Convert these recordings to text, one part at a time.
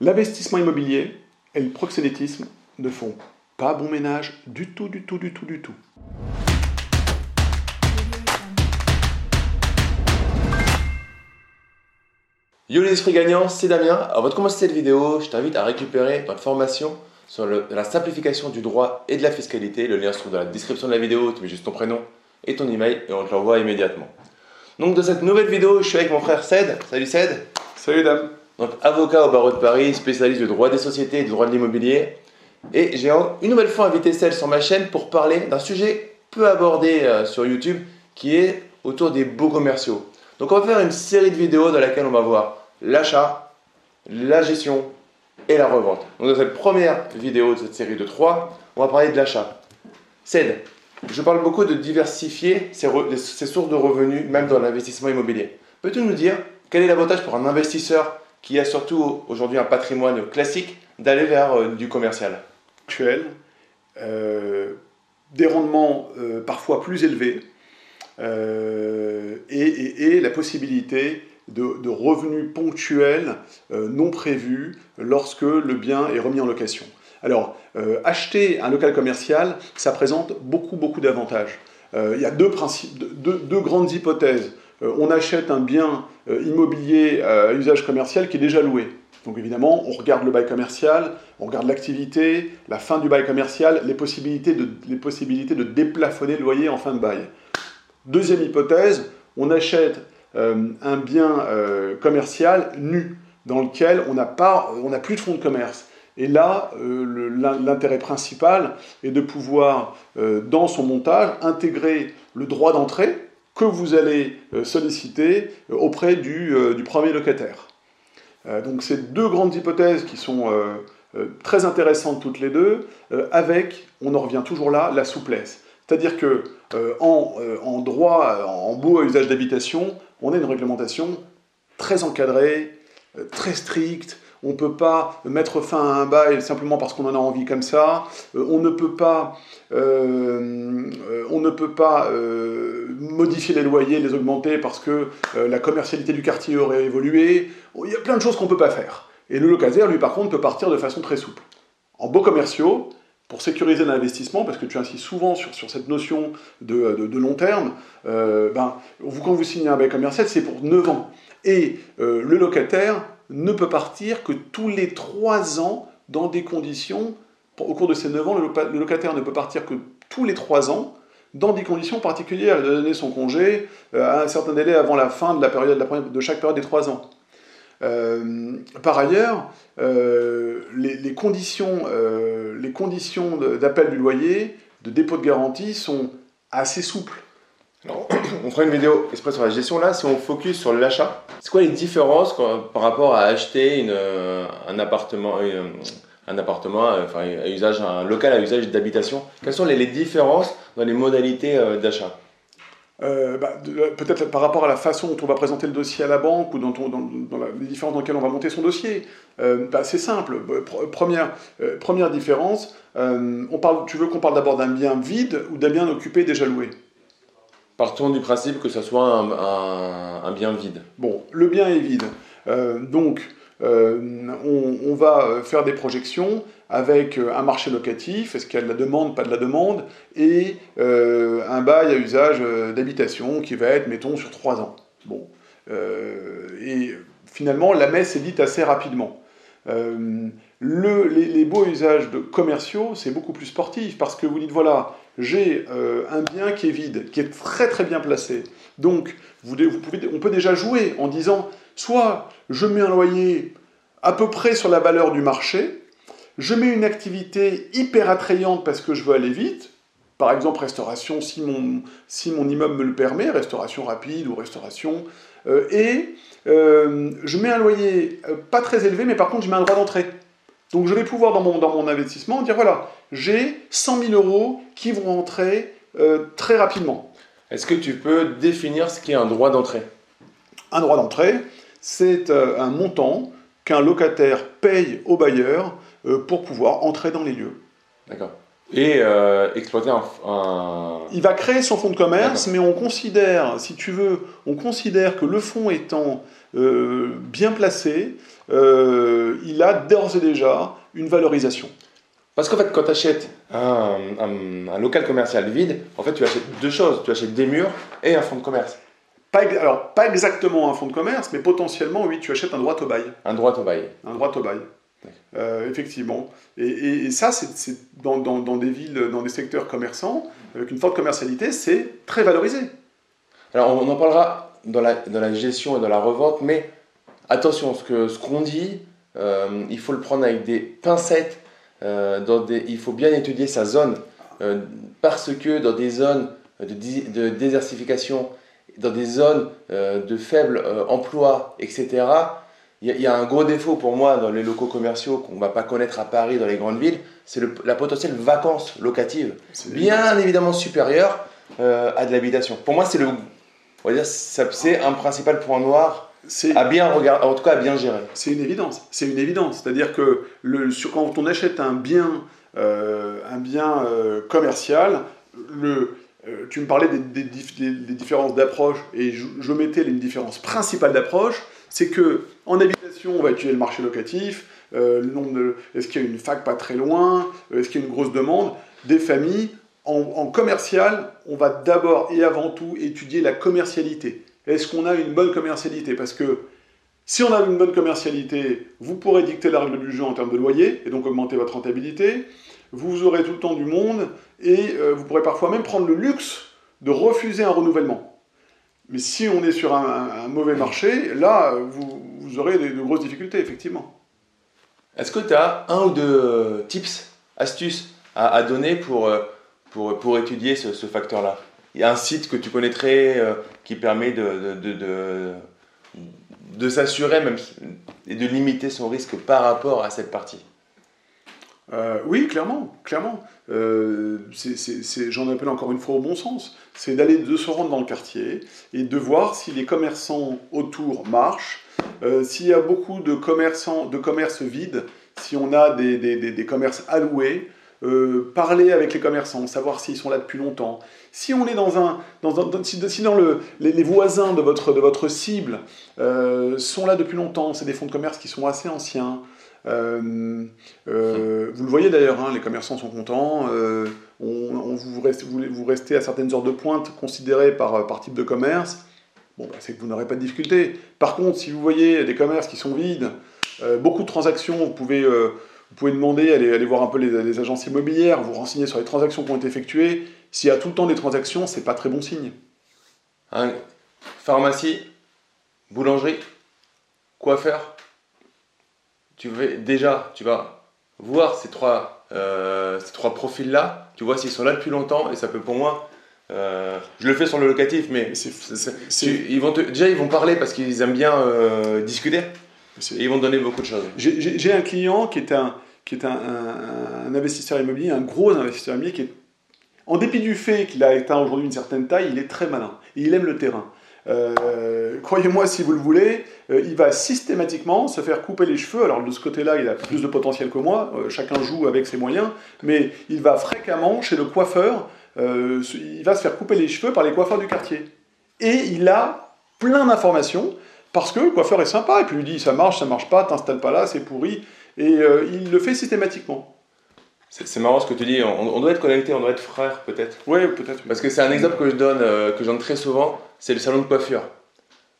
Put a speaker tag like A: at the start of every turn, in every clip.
A: L'investissement immobilier et le proxénétisme ne font pas bon ménage du tout, du tout, du tout, du tout.
B: Yo les esprits gagnants, c'est Damien. Avant de commencer cette vidéo, je t'invite à récupérer notre formation sur la simplification du droit et de la fiscalité. Le lien se trouve dans la description de la vidéo, tu mets juste ton prénom et ton email et on te l'envoie immédiatement. Donc dans cette nouvelle vidéo, je suis avec mon frère Ced. Salut Ced.
A: Salut Dame.
B: Donc avocat au barreau de Paris, spécialiste du droit des sociétés et du droit de l'immobilier. Et j'ai une nouvelle fois invité Ced sur ma chaîne pour parler d'un sujet peu abordé euh, sur YouTube qui est autour des beaux commerciaux. Donc on va faire une série de vidéos dans laquelle on va voir l'achat, la gestion et la revente. Donc dans cette première vidéo de cette série de 3, on va parler de l'achat. Ced, je parle beaucoup de diversifier ses, sources de revenus, même dans l'investissement immobilier. Peux-tu nous dire quel est l'avantage pour un investisseur qui a surtout aujourd'hui un patrimoine classique d'aller vers euh, du commercial
A: Actuel, euh, des rendements euh, parfois plus élevés et, la possibilité de, revenus ponctuels non prévus lorsque le bien est remis en location. Alors, acheter un local commercial, ça présente beaucoup, beaucoup d'avantages. Il y a deux, grandes hypothèses. Euh, on achète un bien immobilier à usage commercial qui est déjà loué. Donc évidemment, on regarde le bail commercial, on regarde l'activité, la fin du bail commercial, les possibilités de, les possibilités de déplafonner le loyer en fin de bail. Deuxième hypothèse, on achète un bien commercial nu, dans lequel on n'a plus de fonds de commerce. Et là, euh, l'intérêt principal est de pouvoir, euh, dans son montage, intégrer le droit d'entrée que vous allez euh, solliciter auprès du, premier locataire. donc c'est deux grandes hypothèses qui sont très intéressantes toutes les deux, avec, on en revient toujours là, la souplesse. C'est-à-dire que en, en, droit, en beau à usage d'habitation, on a une réglementation très encadrée, très stricte, on ne peut pas mettre fin à un bail simplement parce qu'on en a envie comme ça, euh, on ne peut pas, euh, euh, on ne peut pas modifier les loyers, les augmenter parce que la commercialité du quartier aurait évolué, il y a plein de choses qu'on ne peut pas faire. Et le locataire, lui par contre, peut partir de façon très souple. En beaux commerciaux, pour sécuriser l'investissement, parce que tu insistes souvent sur, sur cette notion de, de, long terme, ben, quand vous signez un bail commercial, c'est pour 9 ans. Et le locataire ne peut partir que tous les trois ans dans des conditions, au cours de ces 9 ans, le locataire ne peut partir que tous les trois ans dans des conditions particulières, de donner son congé euh, à un certain délai avant la fin de, la période, de chaque période des trois ans. Euh, par ailleurs, euh, les conditions d'appel du loyer, de dépôt de garantie sont assez souples.
B: on fera une vidéo exprès sur la gestion là. Si on focus sur l'achat, c'est quoi les différences par rapport à acheter euh, un appartement, euh, un appartement, euh, enfin, à usage, un local à usage d'habitation? Quelles sont les, différences dans les modalités d'achat?
A: Bah, Peut-être par rapport à la façon dont on va présenter le dossier à la banque ou dans, les différences dans lesquelles on va monter son dossier. Bah, c'est simple. Première, première différence, on parle, tu veux qu'on parle d'abord d'un bien vide ou d'un bien occupé déjà loué?
B: Partons du principe que ce soit un, bien vide.
A: Bon, le bien est vide. Euh, donc, euh, on, va faire des projections avec euh, un marché locatif, est-ce qu'il y a de la demande, pas de la demande, et un bail à usage d'habitation qui va être, mettons, sur trois ans. Bon. et finalement, la messe est dite assez rapidement. les, beaux usages de commerciaux, c'est beaucoup plus sportif parce que vous dites voilà, j'ai euh, un bien qui est vide, qui est très très bien placé. Donc, vous, pouvez, on peut déjà jouer en disant soit je mets un loyer à peu près sur la valeur du marché, je mets une activité hyper attrayante parce que je veux aller vite, par exemple restauration si mon, si mon immeuble me le permet, restauration rapide ou restauration, euh, et euh, je mets un loyer pas très élevé, mais par contre je mets un droit d'entrée. Donc je vais pouvoir dans mon, dans mon investissement dire voilà, j'ai 100 000 euros qui vont rentrer euh, très rapidement.
B: Est-ce que tu peux définir ce qu'est un droit d'entrée?
A: Un droit d'entrée, c'est euh, un montant qu'un locataire paye au bailleur euh, pour pouvoir entrer dans les lieux.
B: D'accord. Et exploiter un,
A: Il va créer son fonds de commerce, mais on considère, si tu veux, on considère que le fonds étant euh, bien placé, euh, il a d'ores et déjà une valorisation.
B: Parce qu'en fait, quand tu achètes un, un, local commercial vide, en fait, tu achètes deux choses. Tu achètes des murs et un fonds de commerce.
A: Pas, alors, pas exactement un fonds de commerce, mais potentiellement, oui, tu achètes un droit au bail.
B: Un droit au bail.
A: Un droit au bail. Euh, effectivement. Et, ça, c'est dans, dans, dans, des villes, dans des secteurs commerçants, avec une forte commercialité, c'est très valorisé.
B: Alors, on en parlera dans la, dans la gestion et dans la revente, mais attention, ce qu'on ce qu'on dit, euh, il faut le prendre avec des pincettes euh, dans des, il faut bien étudier sa zone euh, parce que dans des zones de, de désertification, dans des zones de faible emploi, etc., il y, a un gros défaut pour moi dans les locaux commerciaux qu'on ne va pas connaître à Paris, dans les grandes villes, c'est la potentielle vacance locative, bien évidemment supérieure à de l'habitation. Pour moi, c'est le, on va dire, c'est un principal point noir à bien regarder, en tout cas à bien gérer.
A: C'est une évidence. C'est une évidence. C'est-à-dire que le, sur, quand on achète un bien, euh, un bien euh, commercial, le, euh, tu me parlais des, des, différences d'approche et je, je, mettais une différence principale d'approche, c'est que en habitation, on va étudier le marché locatif, le nombre de, est-ce qu'il y a une fac pas très loin, est-ce qu'il y a une grosse demande, des familles. En, commercial, on va d'abord et avant tout étudier la commercialité est-ce qu'on a une bonne commercialité? Parce que si on a une bonne commercialité, vous pourrez dicter la règle du jeu en termes de loyer et donc augmenter votre rentabilité. Vous aurez tout le temps du monde et euh, vous pourrez parfois même prendre le luxe de refuser un renouvellement. Mais si on est sur un, mauvais marché, là, vous, aurez de, grosses difficultés, effectivement.
B: Est-ce que tu as un ou deux euh, tips, astuces à, donner pour, euh, pour, pour étudier ce facteur-là il y a un site que tu connaîtrais euh, qui permet de, de, de, de, s'assurer même et de limiter son risque par rapport à cette partie
A: euh, oui, clairement, clairement. Euh, J'en appelle encore une fois au bon sens. C'est d'aller de se rendre dans le quartier et de voir si les commerçants autour marchent, s'il y a beaucoup de commerçants, de commerces vides, si on a des, des, des commerces alloués, euh, parler avec les commerçants, savoir s'ils sont là depuis longtemps. Si on est dans un, si, dans le, les, voisins de votre, de votre cible euh, sont là depuis longtemps, c'est des fonds de commerce qui sont assez anciens. Euh, vous le voyez d'ailleurs, hein, les commerçants sont contents. On, vous, restez, vous, restez, à certaines heures de pointe considérées par, par type de commerce. Bon, bah, c'est que vous n'aurez pas de difficulté. Par contre, si vous voyez des commerces qui sont vides, beaucoup de transactions, vous pouvez vous pouvez demander, aller, aller voir un peu les, agences immobilières, vous renseigner sur les transactions qui ont été effectuées. S'il y a tout le temps des transactions, c'est pas très bon signe.
B: pharmacie, boulangerie, coiffeur. Tu veux déjà, tu vas voir ces trois, euh, ces trois profils-là. Tu vois s'ils sont là depuis longtemps et ça peut pour moi. Euh, je le fais sur le locatif, mais ils vont déjà ils vont parler parce qu'ils aiment bien euh, discuter ils vont donner beaucoup de choses.
A: J'ai un client qui est, un, qui est un, un, investisseur immobilier, un gros investisseur immobilier, qui est, en dépit du fait qu'il a atteint aujourd'hui une certaine taille, il est très malin. Et il aime le terrain. Euh, croyez-moi si vous le voulez, euh, il va systématiquement se faire couper les cheveux. Alors de ce côté-là, il a plus de potentiel que moi, euh, chacun joue avec ses moyens, mais il va fréquemment chez le coiffeur, il va se faire couper les cheveux par les coiffeurs du quartier. Et il a plein d'informations parce que le coiffeur est sympa, et puis il lui dit ça marche, ça marche pas, t'installes pas là, c'est pourri, et euh, il le fait systématiquement.
B: C'est marrant ce que tu dis, on, doit être connecté, on doit être frère peut-être.
A: Oui, peut-être.
B: Parce que c'est un exemple que je donne, euh, que je donne très souvent, c'est le salon de coiffure.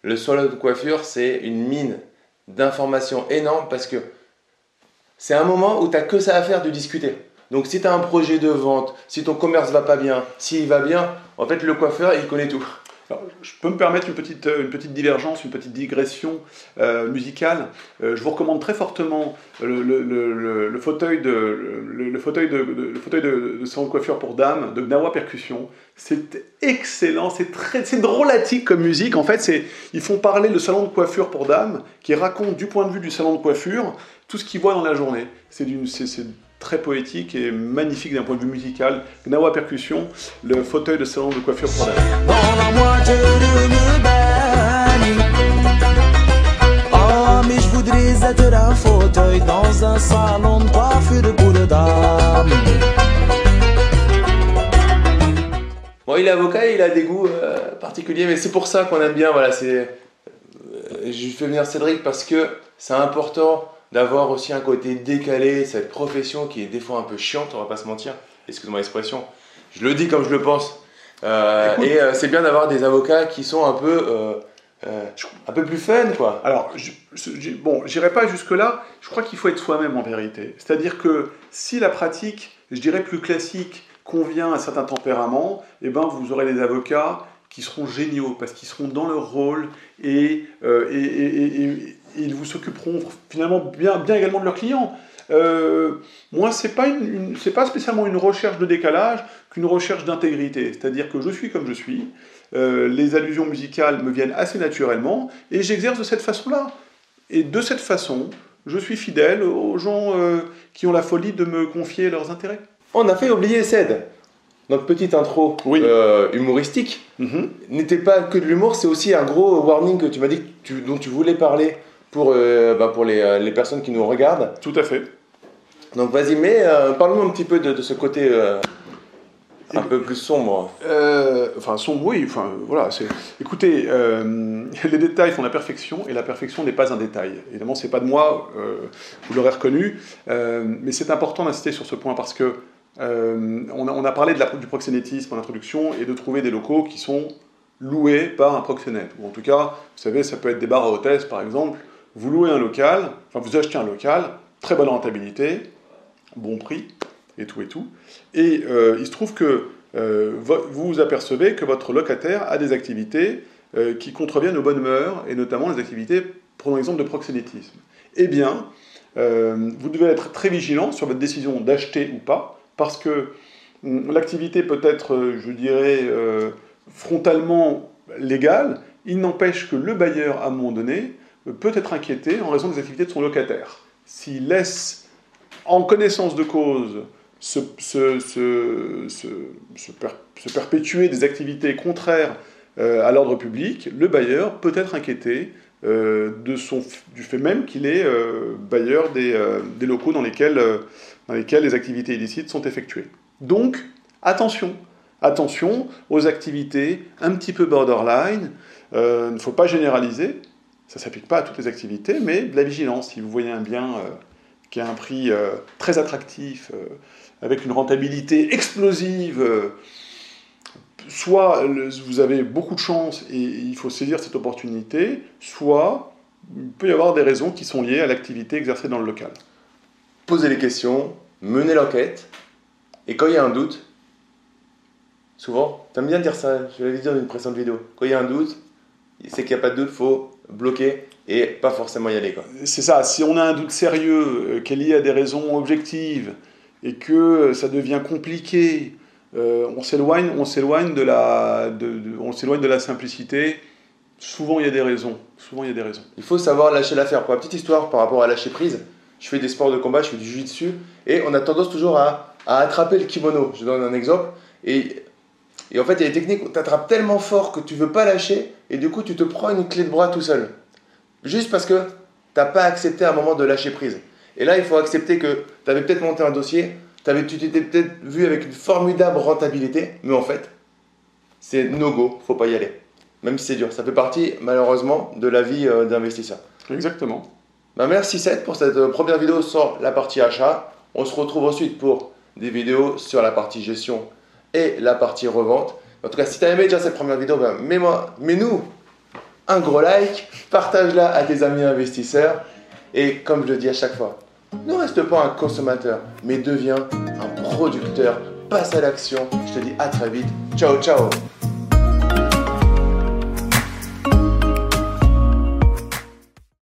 B: Le salon de coiffure, c'est une mine d'informations énorme parce que c'est un moment où tu n'as que ça à faire de discuter. Donc si tu as un projet de vente, si ton commerce va pas bien, s'il va bien, en fait le coiffeur, il connaît tout
A: je peux me permettre une petite, euh, une petite divergence, une petite digression euh, musicale. Euh, je vous recommande très fortement le, fauteuil, de, le, fauteuil, de, de, salon de coiffure pour dames de Gnawa Percussion. C'est excellent, c'est drôlatique comme musique. En fait, ils font parler le salon de coiffure pour dames qui raconte du point de vue du salon de coiffure tout ce qu'ils voient dans la journée. C'est très poétique et magnifique d'un point de vue musical. Gnawa Percussion, le fauteuil de salon de coiffure pour moitié Oh, mais je voudrais être un fauteuil dans un salon de coiffure pour dames.
B: il est avocat et il a des goûts euh, particuliers, mais c'est pour ça qu'on aime bien. Voilà, c'est. euh, je fais venir Cédric parce que c'est important d'avoir aussi un côté décalé, cette profession qui est des fois un peu chiante, on va pas se mentir. Excuse-moi l'expression. Je le dis comme je le pense. Euh, et euh, c'est bien d'avoir des avocats qui sont un peu, euh, un peu plus fun, quoi.
A: Alors, je, je- bon, j'irai pas jusque-là. Je crois qu'il faut être soi-même en vérité. C'est-à-dire que si la pratique, je dirais plus classique, convient à certains tempéraments, eh ben, vous aurez des avocats qui seront géniaux parce qu'ils seront dans leur rôle et, euh, et, et- et- et- et ils vous s'occuperont finalement bien, bien également de leurs clients. Euh, moi, c'est pas une, une- c'est pas spécialement une recherche de décalage qu'une recherche d'intégrité. C'est-à-dire que je suis comme je suis. Euh, les allusions musicales me viennent assez naturellement et j'exerce de cette façon-là. Et de cette façon, je suis fidèle aux gens euh, qui ont la folie de me confier leurs intérêts.
B: On a fait oublier Ced. Notre petite intro
A: Oui.
B: humoristique
A: Mhm.
B: n'était pas que de l'humour, c'est aussi un gros warning que tu m'as dit que tu- dont tu voulais parler pour, euh, bah, pour les, euh, les personnes qui nous regardent.
A: Tout à fait.
B: Donc vas-y, mais euh, parle-nous un petit peu de, de ce côté un peu plus sombre.
A: Euh, enfin, son oui, enfin, voilà. Écoutez, euh, les détails font la perfection et la perfection n'est pas un détail. Évidemment, c'est pas de moi, euh, vous l'aurez reconnu, mais c'est important d'insister sur ce point parce que on, a, on a parlé de la, du proxénétisme en introduction et de trouver des locaux qui sont loués par un proxénète. Ou en tout cas, vous savez, ça peut être des bars à hôtesse par exemple. Vous louez un local, enfin vous achetez un local, très bonne rentabilité, bon prix et tout et tout. Et euh, il se trouve que euh, vo- vous vous apercevez que votre locataire a des activités euh, qui contreviennent aux bonnes mœurs, et notamment les activités, prenons l'exemple de proxénétisme. Eh bien, vous devez être très vigilant sur votre décision d'acheter ou pas, parce que hum, l'activité peut être, je dirais, frontalement légale, il n'empêche que le bailleur, à un moment donné, peut être inquiété en raison des activités de son locataire. S'il laisse, en connaissance de cause, se, se- se- se- se per- se perpétuer des activités contraires euh, à l'ordre public, le bailleur peut être inquiété euh, de son, du fait même qu'il est euh, bailleur des, euh, des locaux dans lesquels, euh, dans lesquels les activités illicites sont effectuées. Donc, attention, attention aux activités un petit peu borderline. Euh, Il ne faut pas généraliser, ça ne s'applique pas à toutes les activités, mais de la vigilance. Si vous voyez un bien euh, qui a un prix euh, très attractif, euh, avec une rentabilité explosive, soit vous avez beaucoup de chance et il faut saisir cette opportunité, soit il peut y avoir des raisons qui sont liées à l'activité exercée dans le local.
B: Poser les questions, mener l'enquête, et quand il y a un doute, souvent, t'aimes bien dire ça, je l'avais dit dans une précédente vidéo, quand il y a un doute, c'est qu'il n'y a pas de doute, faut bloquer et pas forcément y aller.
A: C'est ça, si on a un doute sérieux euh, qui est lié à des raisons objectives et que ça devient compliqué, euh, on s'éloigne, on s'éloigne de la, de, de- on s'éloigne de la simplicité. Souvent il y a des raisons. Souvent il y a des raisons.
B: Il faut savoir lâcher l'affaire. Pour la petite histoire par rapport à lâcher prise, je fais des sports de combat, je fais du jiu-jitsu, et on a tendance toujours à, à attraper le kimono. Je donne un exemple. Et, et en fait, il y a des techniques où tu attrapes tellement fort que tu veux pas lâcher, et du coup, tu te prends une clé de bras tout seul. Juste parce que t'as pas accepté à un moment de lâcher prise. Et là, il faut accepter que tu avais peut-être monté un dossier, t'avais- tu t'étais peut-être vu avec une formidable rentabilité, mais en fait, c'est no go, faut pas y aller. Même si c'est dur. Ça fait partie, malheureusement, de la vie euh, d'investisseur.
A: Exactement.
B: Bah, merci Seth pour cette euh, première vidéo sur la partie achat. On se retrouve ensuite pour des vidéos sur la partie gestion et la partie revente. En tout cas, si tu as aimé déjà cette première vidéo, bah, mets-moi, mets-nous un gros like, partage-la à tes amis investisseurs et comme je le dis à chaque fois, ne reste pas un consommateur, mais deviens un producteur. Passe à l'action. Je te dis à très vite. Ciao, ciao